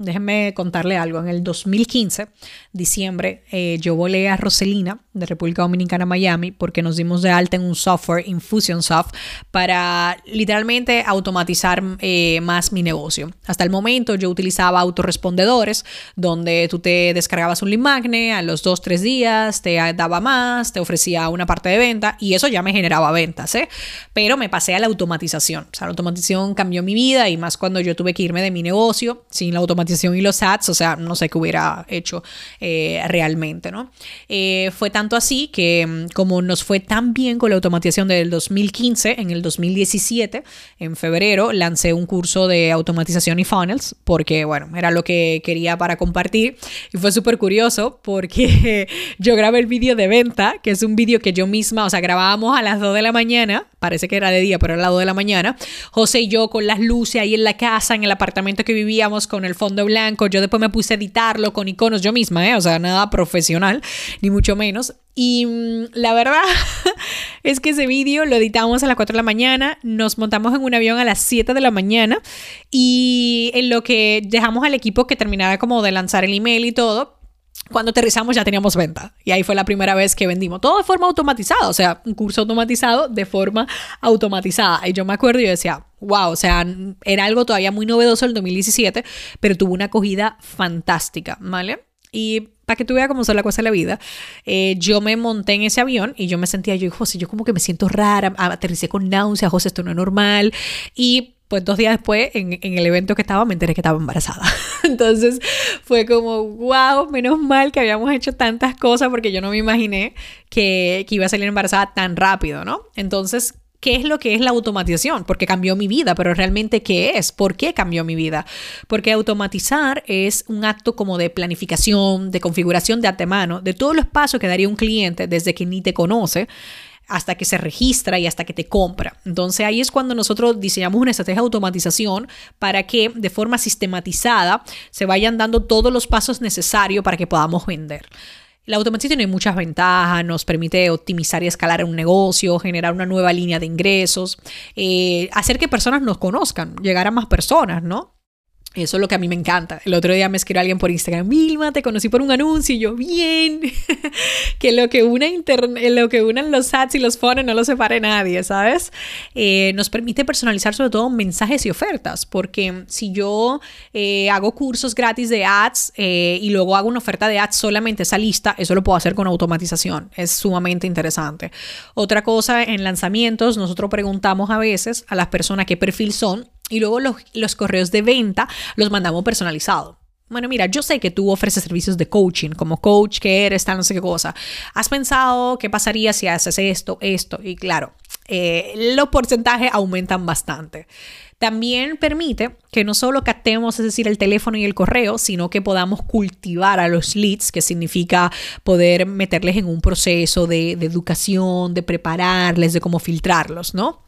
Déjenme contarle algo. En el 2015, diciembre, eh, yo volé a Roselina, de República Dominicana, Miami, porque nos dimos de alta en un software, Infusionsoft, para literalmente automatizar eh, más mi negocio. Hasta el momento yo utilizaba autorrespondedores, donde tú te descargabas un lead magnet, a los dos, tres días te daba más, te ofrecía una parte de venta y eso ya me generaba ventas, ¿eh? Pero me pasé a la automatización. O sea, la automatización cambió mi vida y más cuando yo tuve que irme de mi negocio sin la automatización y los ads, o sea, no sé qué hubiera hecho eh, realmente, ¿no? Eh, fue tanto así que mm, como nos fue tan bien con la automatización del 2015, en el 2017, en febrero, lancé un curso de automatización y funnels, porque, bueno, era lo que quería para compartir y fue súper curioso porque yo grabé el vídeo de venta, que es un vídeo que yo misma, o sea, grabábamos a las 2 de la mañana, parece que era de día, pero era a las 2 de la mañana, José y yo con las luces ahí en la casa, en el apartamento que vivíamos con el fondo blanco. Yo después me puse a editarlo con iconos yo misma, ¿eh? o sea, nada profesional, ni mucho menos. Y mm, la verdad es que ese vídeo lo editamos a las 4 de la mañana, nos montamos en un avión a las 7 de la mañana y en lo que dejamos al equipo que terminara como de lanzar el email y todo, cuando aterrizamos ya teníamos venta. Y ahí fue la primera vez que vendimos. Todo de forma automatizada, o sea, un curso automatizado de forma automatizada. Y yo me acuerdo y yo decía, wow, o sea, era algo todavía muy novedoso el 2017, pero tuvo una acogida fantástica, ¿vale? Y para que tú veas cómo son las cosas de la vida, eh, yo me monté en ese avión y yo me sentía, yo, José, yo como que me siento rara, aterricé con náuseas, José, esto no es normal. Y pues dos días después, en, el evento que estaba, me enteré que estaba embarazada. Entonces fue como, wow, menos mal que habíamos hecho tantas cosas porque yo no me imaginé que, que iba a salir embarazada tan rápido, ¿no? Entonces, ¿Qué es lo que es la automatización? Porque cambió mi vida, pero realmente ¿qué es? ¿Por qué cambió mi vida? Porque automatizar es un acto como de planificación, de configuración de antemano, de todos los pasos que daría un cliente desde que ni te conoce hasta que se registra y hasta que te compra. Entonces ahí es cuando nosotros diseñamos una estrategia de automatización para que de forma sistematizada se vayan dando todos los pasos necesarios para que podamos vender. La automatización tiene muchas ventajas, nos permite optimizar y escalar un negocio, generar una nueva línea de ingresos, eh, hacer que personas nos conozcan, llegar a más personas, ¿no? Eso es lo que a mí me encanta. El otro día me escribió alguien por Instagram, Vilma, te conocí por un anuncio y yo, bien, que lo que, una lo que unan los ads y los fones no lo separe nadie, ¿sabes? Eh, nos permite personalizar sobre todo mensajes y ofertas, porque si yo eh, hago cursos gratis de ads eh, y luego hago una oferta de ads solamente esa lista, eso lo puedo hacer con automatización. Es sumamente interesante. Otra cosa, en lanzamientos, nosotros preguntamos a veces a las personas qué perfil son y luego los, correos de venta los mandamos personalizados. Bueno, mira, yo sé que tú ofreces servicios de coaching, como coach que eres, tal, no sé qué cosa. ¿Has pensado qué pasaría si haces esto, esto? Y claro, eh, los porcentajes aumentan bastante. También permite que no solo captemos, es decir, el teléfono y el correo, sino que podamos cultivar a los leads, que significa poder meterles en un proceso de, de educación, de prepararles, de cómo filtrarlos, ¿no?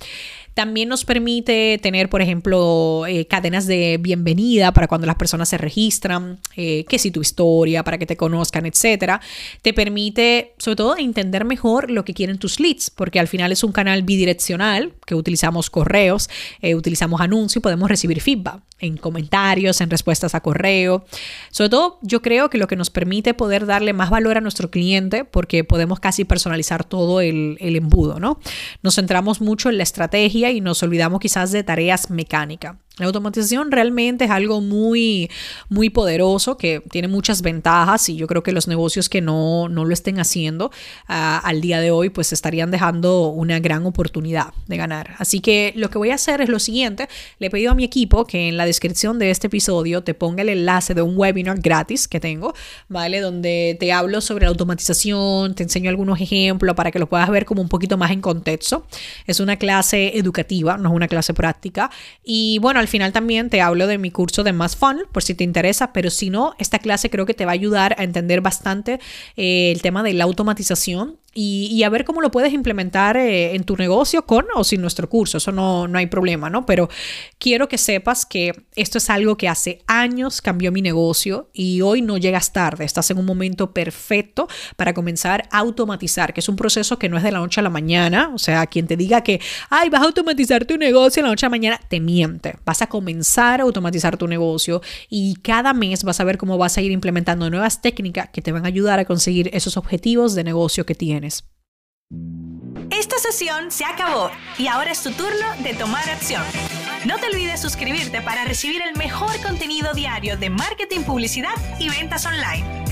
También nos permite tener, por ejemplo, eh, cadenas de bienvenida para cuando las personas se registran, eh, que si tu historia, para que te conozcan, etcétera. Te permite, sobre todo, entender mejor lo que quieren tus leads, porque al final es un canal bidireccional que utilizamos correos, eh, utilizamos anuncios y podemos recibir feedback en comentarios, en respuestas a correo. Sobre todo, yo creo que lo que nos permite poder darle más valor a nuestro cliente, porque podemos casi personalizar todo el, el embudo, ¿no? Nos centramos mucho en la estrategia y nos olvidamos quizás de tareas mecánicas. La automatización realmente es algo muy, muy poderoso que tiene muchas ventajas y yo creo que los negocios que no, no lo estén haciendo ah, al día de hoy pues estarían dejando una gran oportunidad de ganar. Así que lo que voy a hacer es lo siguiente, le he pedido a mi equipo que en la descripción de este episodio te ponga el enlace de un webinar gratis que tengo, ¿vale? Donde te hablo sobre la automatización, te enseño algunos ejemplos para que lo puedas ver como un poquito más en contexto. Es una clase educativa, no es una clase práctica y bueno, al final también te hablo de mi curso de Más Fun, por si te interesa, pero si no, esta clase creo que te va a ayudar a entender bastante eh, el tema de la automatización y, a ver cómo lo puedes implementar eh, en tu negocio con o sin nuestro curso. Eso no, no hay problema, ¿no? Pero quiero que sepas que esto es algo que hace años cambió mi negocio y hoy no llegas tarde. Estás en un momento perfecto para comenzar a automatizar, que es un proceso que no es de la noche a la mañana. O sea, quien te diga que, ay, vas a automatizar tu negocio en la noche a la mañana, te miente. Vas a comenzar a automatizar tu negocio y cada mes vas a ver cómo vas a ir implementando nuevas técnicas que te van a ayudar a conseguir esos objetivos de negocio que tienes. Esta sesión se acabó y ahora es tu turno de tomar acción. No te olvides suscribirte para recibir el mejor contenido diario de marketing, publicidad y ventas online.